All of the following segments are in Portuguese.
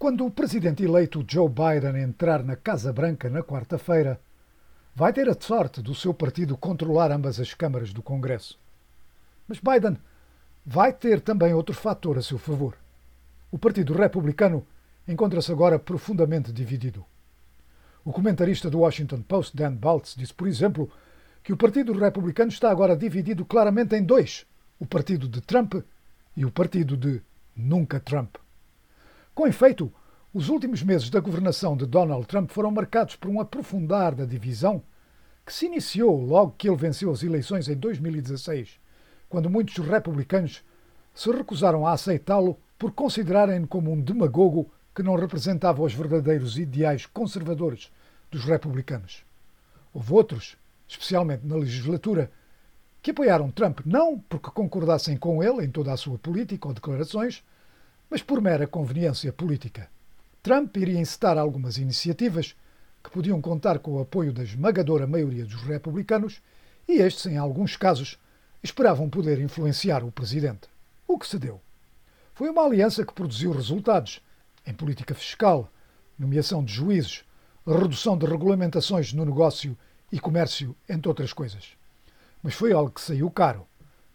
Quando o presidente eleito Joe Biden entrar na Casa Branca na quarta-feira, vai ter a sorte do seu partido controlar ambas as câmaras do Congresso. Mas Biden vai ter também outro fator a seu favor. O Partido Republicano encontra-se agora profundamente dividido. O comentarista do Washington Post, Dan Baltz, disse, por exemplo, que o Partido Republicano está agora dividido claramente em dois: o Partido de Trump e o Partido de Nunca Trump. Com efeito, os últimos meses da governação de Donald Trump foram marcados por um aprofundar da divisão que se iniciou logo que ele venceu as eleições em 2016, quando muitos republicanos se recusaram a aceitá-lo por considerarem-no como um demagogo que não representava os verdadeiros ideais conservadores dos republicanos. Houve outros, especialmente na legislatura, que apoiaram Trump não porque concordassem com ele em toda a sua política ou declarações, mas por mera conveniência política. Trump iria incitar algumas iniciativas que podiam contar com o apoio da esmagadora maioria dos republicanos e estes, em alguns casos, esperavam poder influenciar o presidente. O que se deu? Foi uma aliança que produziu resultados em política fiscal, nomeação de juízes, redução de regulamentações no negócio e comércio, entre outras coisas. Mas foi algo que saiu caro.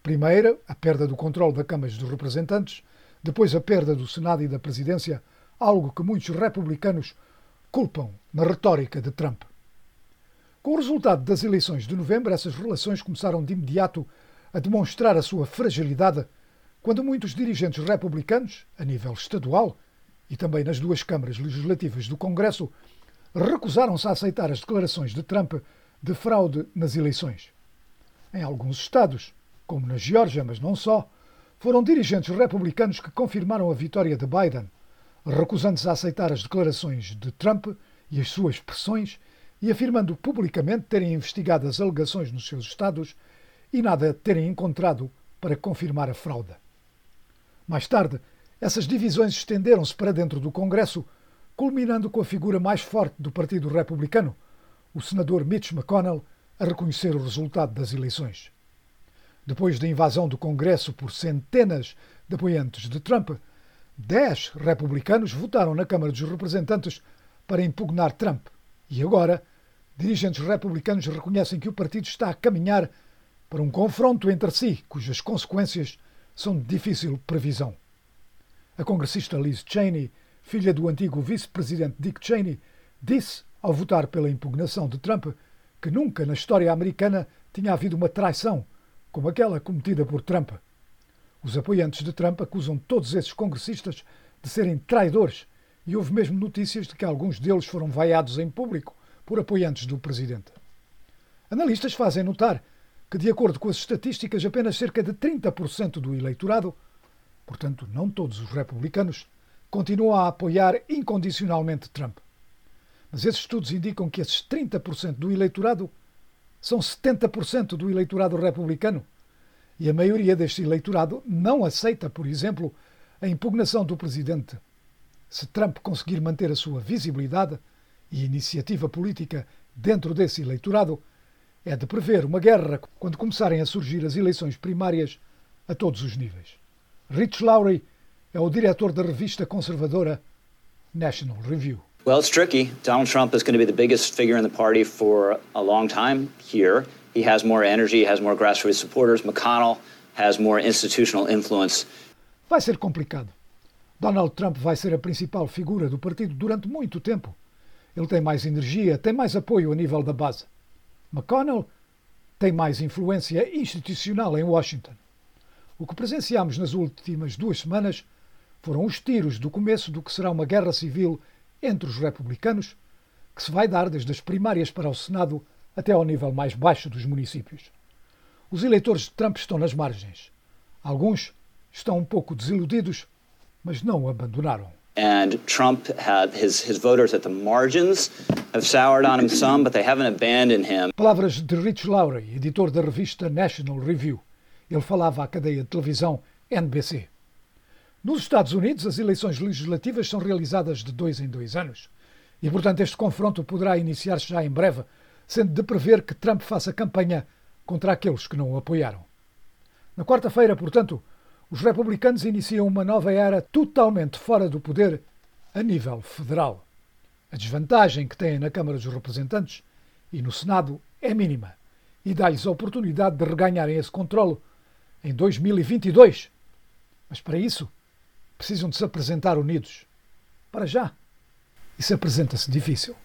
Primeiro, a perda do controle da Câmara dos Representantes, depois a perda do Senado e da Presidência, algo que muitos republicanos culpam na retórica de Trump. Com o resultado das eleições de novembro, essas relações começaram de imediato a demonstrar a sua fragilidade quando muitos dirigentes republicanos, a nível estadual e também nas duas câmaras legislativas do Congresso, recusaram-se a aceitar as declarações de Trump de fraude nas eleições. Em alguns estados, como na Geórgia, mas não só, foram dirigentes republicanos que confirmaram a vitória de Biden, recusando-se a aceitar as declarações de Trump e as suas pressões e afirmando publicamente terem investigado as alegações nos seus estados e nada terem encontrado para confirmar a fraude. Mais tarde, essas divisões estenderam-se para dentro do Congresso, culminando com a figura mais forte do Partido Republicano, o senador Mitch McConnell, a reconhecer o resultado das eleições. Depois da invasão do Congresso por centenas de apoiantes de Trump, dez republicanos votaram na Câmara dos Representantes para impugnar Trump. E agora, dirigentes republicanos reconhecem que o partido está a caminhar para um confronto entre si, cujas consequências são de difícil previsão. A congressista Liz Cheney, filha do antigo vice-presidente Dick Cheney, disse, ao votar pela impugnação de Trump, que nunca na história americana tinha havido uma traição como aquela cometida por Trump. Os apoiantes de Trump acusam todos esses congressistas de serem traidores e houve mesmo notícias de que alguns deles foram vaiados em público por apoiantes do presidente. Analistas fazem notar que, de acordo com as estatísticas, apenas cerca de 30% do eleitorado, portanto não todos os republicanos, continuam a apoiar incondicionalmente Trump. Mas esses estudos indicam que esses 30% do eleitorado são 70% do eleitorado republicano. E a maioria deste eleitorado não aceita, por exemplo, a impugnação do presidente. Se Trump conseguir manter a sua visibilidade e iniciativa política dentro desse eleitorado, é de prever uma guerra quando começarem a surgir as eleições primárias a todos os níveis. Rich Lowry é o diretor da revista conservadora National Review. Well, it's tricky. Donald Trump is going to be the biggest figure in the party for a long time here. He has more energy, has more grassroots supporters. McConnell has more institutional influence. Vai ser complicado. Donald Trump vai ser a principal figura do partido durante muito tempo. Ele tem mais energia, tem mais apoio a nível da base. McConnell tem mais influência institucional em Washington. O que presenciamos nas últimas duas semanas foram os tiros do começo do que será uma guerra civil entre os republicanos, que se vai dar desde as primárias para o Senado até ao nível mais baixo dos municípios. Os eleitores de Trump estão nas margens. Alguns estão um pouco desiludidos, mas não o abandonaram. And Trump had his, his voters at the margins have soured on him some, but they haven't abandoned him. Palavras de Rich Lowry, editor da revista National Review. Ele falava à cadeia de televisão NBC. Nos Estados Unidos, as eleições legislativas são realizadas de dois em dois anos. E, portanto, este confronto poderá iniciar-se já em breve, sendo de prever que Trump faça campanha contra aqueles que não o apoiaram. Na quarta-feira, portanto, os republicanos iniciam uma nova era totalmente fora do poder a nível federal. A desvantagem que têm na Câmara dos Representantes e no Senado é mínima e dá-lhes a oportunidade de reganharem esse controlo em 2022. Mas para isso precisam de se apresentar unidos. Para já. Isso apresenta-se difícil.